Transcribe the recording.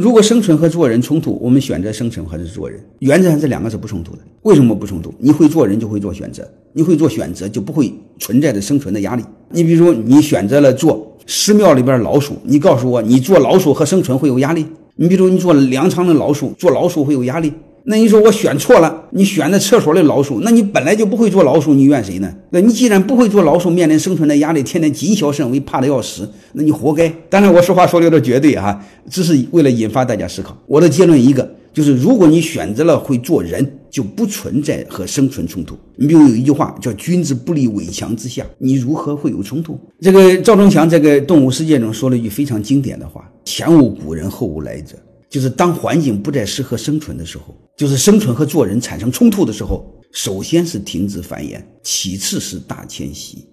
如果生存和做人冲突，我们选择生存还是做人？原则上这两个是不冲突的。为什么不冲突？你会做人就会做选择，你会做选择就不会存在着生存的压力。你比如你选择了做寺庙里边老鼠，你告诉我你做老鼠和生存会有压力？你比如你做粮仓的老鼠，做老鼠会有压力？那你说我选错了，你选的厕所的老鼠，那你本来就不会做老鼠，你怨谁呢？那你既然不会做老鼠，面临生存的压力，天天谨小慎微，怕的要死，那你活该。当然，我说话说的有点绝对哈，只是为了引发大家思考。我的结论一个就是，如果你选择了会做人，就不存在和生存冲突。你比如有一句话叫“君子不立危墙之下”，你如何会有冲突？这个赵忠祥在个《动物世界》中说了一句非常经典的话：“前无古人，后无来者。”就是当环境不再适合生存的时候，就是生存和做人产生冲突的时候，首先是停止繁衍，其次是大迁徙。